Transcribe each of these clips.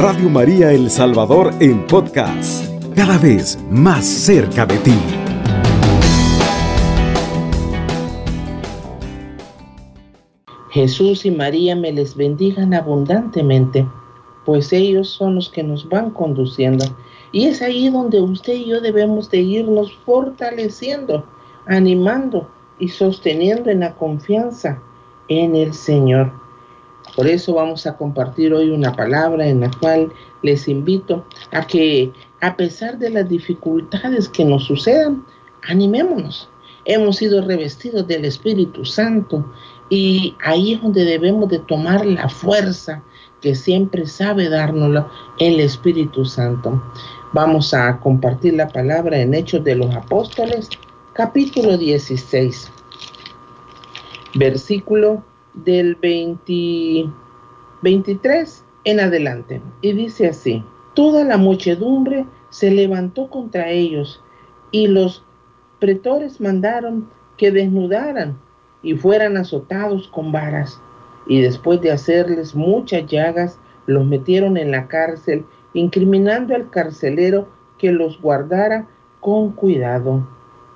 Radio María El Salvador en podcast, cada vez más cerca de ti. Jesús y María me les bendigan abundantemente, pues ellos son los que nos van conduciendo. Y es ahí donde usted y yo debemos de irnos fortaleciendo, animando y sosteniendo en la confianza en el Señor. Por eso vamos a compartir hoy una palabra en la cual les invito a que a pesar de las dificultades que nos sucedan, animémonos. Hemos sido revestidos del Espíritu Santo y ahí es donde debemos de tomar la fuerza que siempre sabe dárnoslo el Espíritu Santo. Vamos a compartir la palabra en Hechos de los Apóstoles, capítulo 16, versículo del 23 en adelante. Y dice así, toda la muchedumbre se levantó contra ellos y los pretores mandaron que desnudaran y fueran azotados con varas. Y después de hacerles muchas llagas, los metieron en la cárcel, incriminando al carcelero que los guardara con cuidado.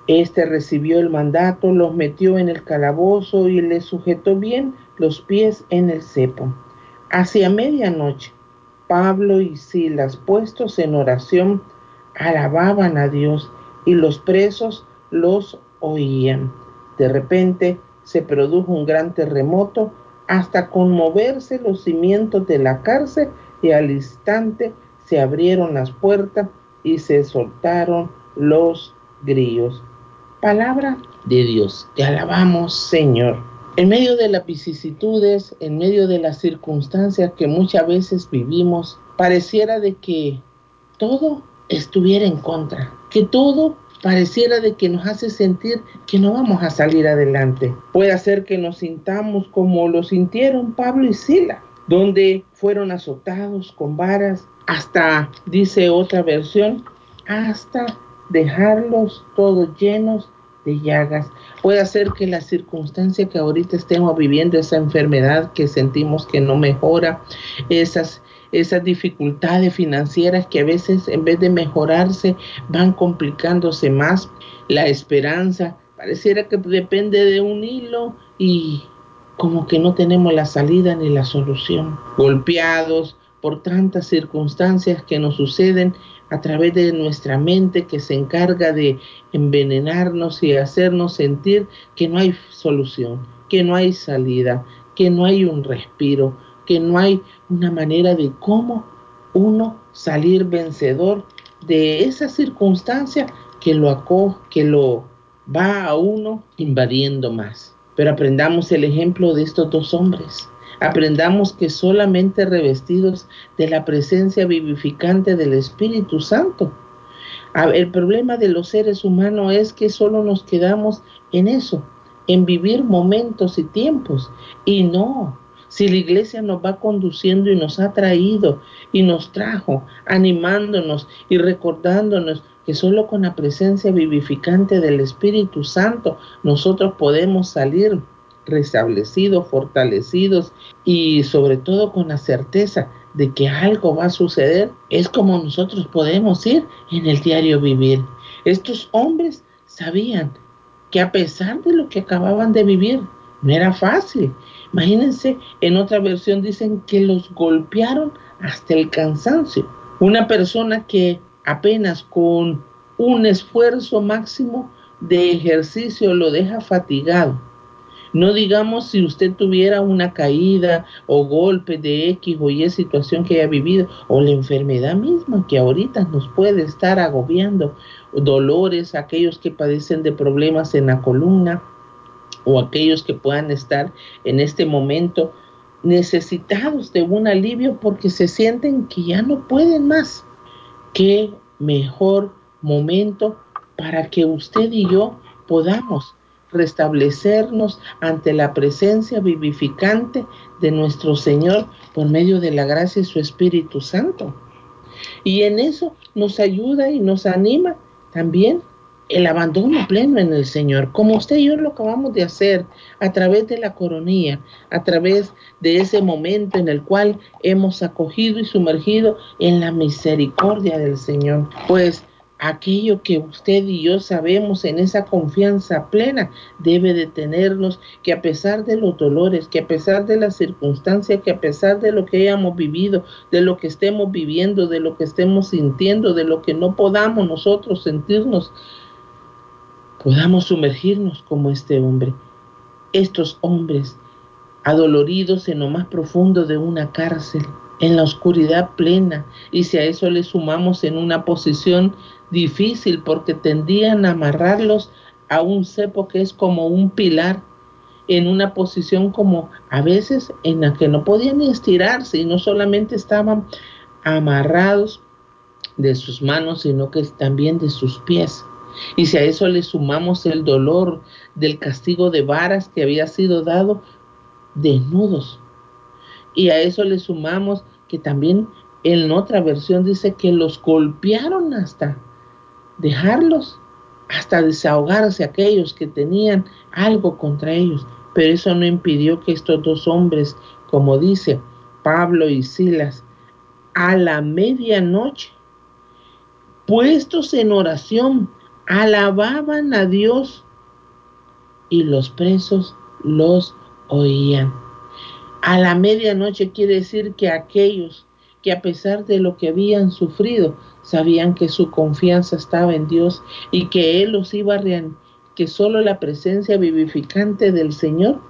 Este recibió el mandato, los metió en el calabozo y les sujetó bien los pies en el cepo. Hacia medianoche, Pablo y Silas, puestos en oración, alababan a Dios y los presos los oían. De repente se produjo un gran terremoto hasta conmoverse los cimientos de la cárcel y al instante se abrieron las puertas y se soltaron los grillos palabra de Dios. Te alabamos, Señor. En medio de las vicisitudes, en medio de las circunstancias que muchas veces vivimos, pareciera de que todo estuviera en contra, que todo pareciera de que nos hace sentir que no vamos a salir adelante. Puede ser que nos sintamos como lo sintieron Pablo y Sila, donde fueron azotados con varas, hasta, dice otra versión, hasta dejarlos todos llenos de llagas. Puede ser que la circunstancia que ahorita estemos viviendo, esa enfermedad que sentimos que no mejora, esas, esas dificultades financieras que a veces en vez de mejorarse van complicándose más, la esperanza pareciera que depende de un hilo y como que no tenemos la salida ni la solución. Golpeados por tantas circunstancias que nos suceden a través de nuestra mente que se encarga de envenenarnos y hacernos sentir que no hay solución, que no hay salida, que no hay un respiro, que no hay una manera de cómo uno salir vencedor de esa circunstancia que lo acoge, que lo va a uno invadiendo más. Pero aprendamos el ejemplo de estos dos hombres Aprendamos que solamente revestidos de la presencia vivificante del Espíritu Santo. El problema de los seres humanos es que solo nos quedamos en eso, en vivir momentos y tiempos. Y no, si la iglesia nos va conduciendo y nos ha traído y nos trajo, animándonos y recordándonos que solo con la presencia vivificante del Espíritu Santo nosotros podemos salir restablecidos, fortalecidos y sobre todo con la certeza de que algo va a suceder, es como nosotros podemos ir en el diario vivir. Estos hombres sabían que a pesar de lo que acababan de vivir, no era fácil. Imagínense, en otra versión dicen que los golpearon hasta el cansancio. Una persona que apenas con un esfuerzo máximo de ejercicio lo deja fatigado no digamos si usted tuviera una caída o golpe de X o Y situación que haya vivido o la enfermedad misma que ahorita nos puede estar agobiando, dolores, aquellos que padecen de problemas en la columna o aquellos que puedan estar en este momento necesitados de un alivio porque se sienten que ya no pueden más. Qué mejor momento para que usted y yo podamos restablecernos ante la presencia vivificante de nuestro Señor por medio de la gracia de su Espíritu Santo. Y en eso nos ayuda y nos anima también el abandono pleno en el Señor, como usted y yo lo acabamos de hacer a través de la coronía, a través de ese momento en el cual hemos acogido y sumergido en la misericordia del Señor. Pues aquello que usted y yo sabemos en esa confianza plena debe de tenernos que a pesar de los dolores, que a pesar de las circunstancias, que a pesar de lo que hayamos vivido, de lo que estemos viviendo, de lo que estemos sintiendo, de lo que no podamos nosotros sentirnos, podamos sumergirnos como este hombre. Estos hombres adoloridos en lo más profundo de una cárcel, en la oscuridad plena, y si a eso le sumamos en una posición difícil porque tendían a amarrarlos a un cepo que es como un pilar, en una posición como a veces en la que no podían estirarse y no solamente estaban amarrados de sus manos, sino que también de sus pies. Y si a eso le sumamos el dolor del castigo de varas que había sido dado, desnudos. Y a eso le sumamos que también en otra versión dice que los golpearon hasta dejarlos, hasta desahogarse aquellos que tenían algo contra ellos. Pero eso no impidió que estos dos hombres, como dice Pablo y Silas, a la medianoche, puestos en oración, alababan a Dios y los presos los oían. A la medianoche quiere decir que aquellos que a pesar de lo que habían sufrido, sabían que su confianza estaba en Dios y que Él los iba a reanimar, que solo la presencia vivificante del Señor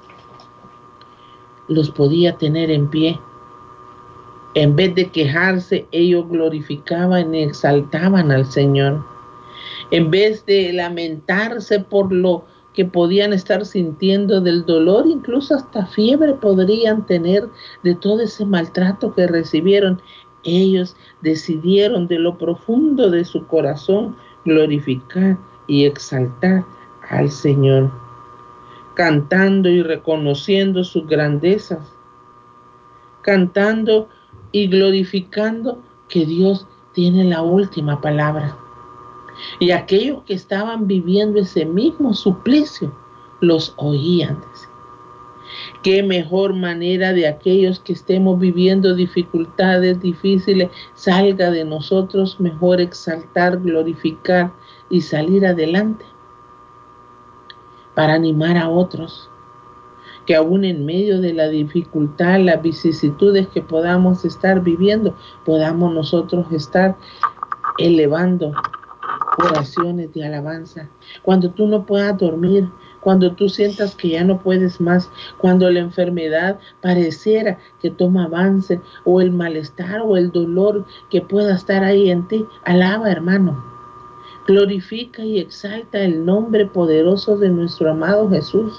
los podía tener en pie. En vez de quejarse, ellos glorificaban y exaltaban al Señor en vez de lamentarse por lo que podían estar sintiendo del dolor, incluso hasta fiebre podrían tener de todo ese maltrato que recibieron, ellos decidieron de lo profundo de su corazón glorificar y exaltar al Señor, cantando y reconociendo sus grandezas, cantando y glorificando que Dios tiene la última palabra. Y aquellos que estaban viviendo ese mismo suplicio los oían. Qué mejor manera de aquellos que estemos viviendo dificultades difíciles salga de nosotros mejor exaltar, glorificar y salir adelante para animar a otros que aún en medio de la dificultad, las vicisitudes que podamos estar viviendo, podamos nosotros estar elevando oraciones de alabanza. Cuando tú no puedas dormir, cuando tú sientas que ya no puedes más, cuando la enfermedad pareciera que toma avance o el malestar o el dolor que pueda estar ahí en ti, alaba hermano. Glorifica y exalta el nombre poderoso de nuestro amado Jesús.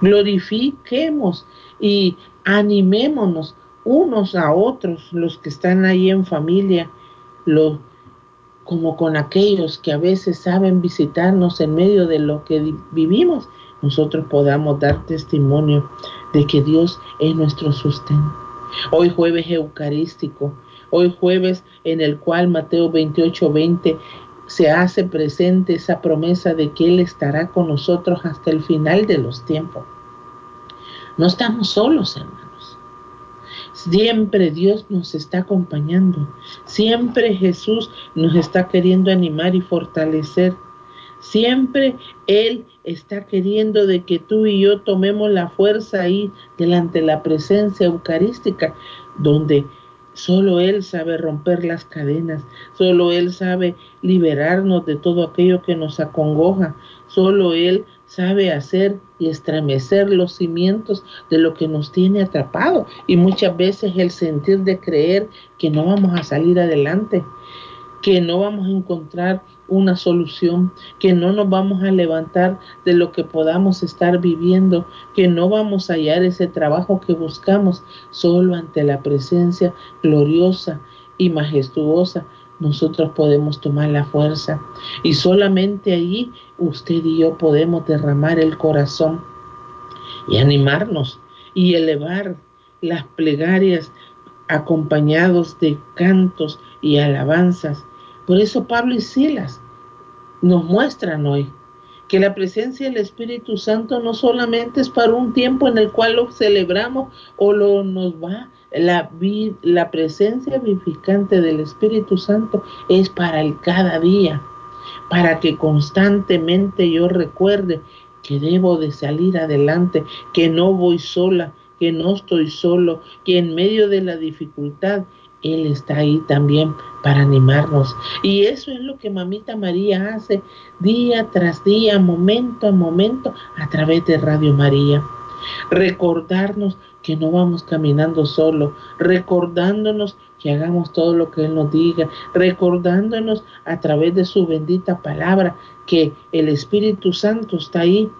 Glorifiquemos y animémonos unos a otros, los que están ahí en familia, los como con aquellos que a veces saben visitarnos en medio de lo que vivimos, nosotros podamos dar testimonio de que Dios es nuestro sustento. Hoy jueves eucarístico, hoy jueves en el cual Mateo 28, 20 se hace presente esa promesa de que Él estará con nosotros hasta el final de los tiempos. No estamos solos, hermanos. Siempre Dios nos está acompañando. Siempre Jesús nos está queriendo animar y fortalecer. Siempre Él está queriendo de que tú y yo tomemos la fuerza ahí delante de la presencia eucarística, donde solo Él sabe romper las cadenas, solo Él sabe liberarnos de todo aquello que nos acongoja, solo Él sabe hacer y estremecer los cimientos de lo que nos tiene atrapado. Y muchas veces el sentir de creer que no vamos a salir adelante, que no vamos a encontrar una solución, que no nos vamos a levantar de lo que podamos estar viviendo, que no vamos a hallar ese trabajo que buscamos solo ante la presencia gloriosa y majestuosa. Nosotros podemos tomar la fuerza y solamente allí usted y yo podemos derramar el corazón y animarnos y elevar las plegarias acompañados de cantos y alabanzas. Por eso Pablo y Silas nos muestran hoy que la presencia del Espíritu Santo no solamente es para un tiempo en el cual lo celebramos o lo nos va la, la presencia vivificante del Espíritu Santo es para el cada día, para que constantemente yo recuerde que debo de salir adelante, que no voy sola, que no estoy solo, que en medio de la dificultad Él está ahí también para animarnos. Y eso es lo que Mamita María hace día tras día, momento a momento, a través de Radio María. Recordarnos que no vamos caminando solo, recordándonos que hagamos todo lo que Él nos diga, recordándonos a través de su bendita palabra que el Espíritu Santo está ahí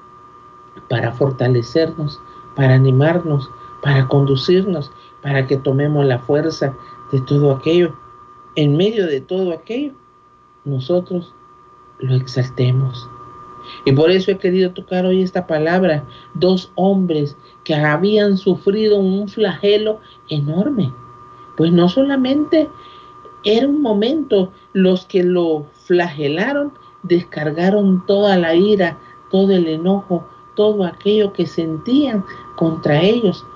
para fortalecernos, para animarnos, para conducirnos, para que tomemos la fuerza de todo aquello. En medio de todo aquello, nosotros lo exaltemos. Y por eso he querido tocar hoy esta palabra, dos hombres que habían sufrido un flagelo enorme. Pues no solamente era un momento, los que lo flagelaron descargaron toda la ira, todo el enojo, todo aquello que sentían contra ellos.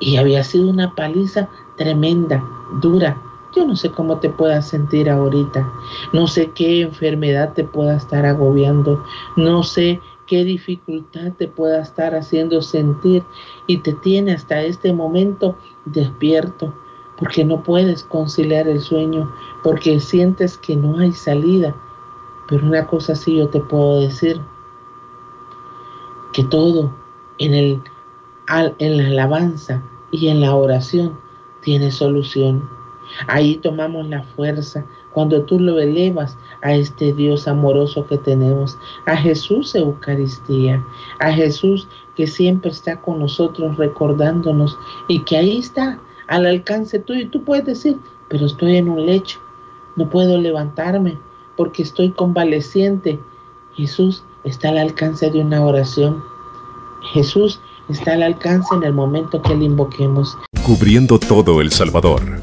Y había sido una paliza tremenda, dura. Yo no sé cómo te puedas sentir ahorita. No sé qué enfermedad te pueda estar agobiando. No sé qué dificultad te pueda estar haciendo sentir y te tiene hasta este momento despierto porque no puedes conciliar el sueño, porque sientes que no hay salida. Pero una cosa sí yo te puedo decir, que todo en, el, en la alabanza y en la oración tiene solución. Ahí tomamos la fuerza cuando tú lo elevas a este Dios amoroso que tenemos, a Jesús Eucaristía, a Jesús que siempre está con nosotros recordándonos y que ahí está al alcance tuyo. Y tú puedes decir, pero estoy en un lecho, no puedo levantarme porque estoy convaleciente. Jesús está al alcance de una oración. Jesús está al alcance en el momento que le invoquemos. Cubriendo todo El Salvador.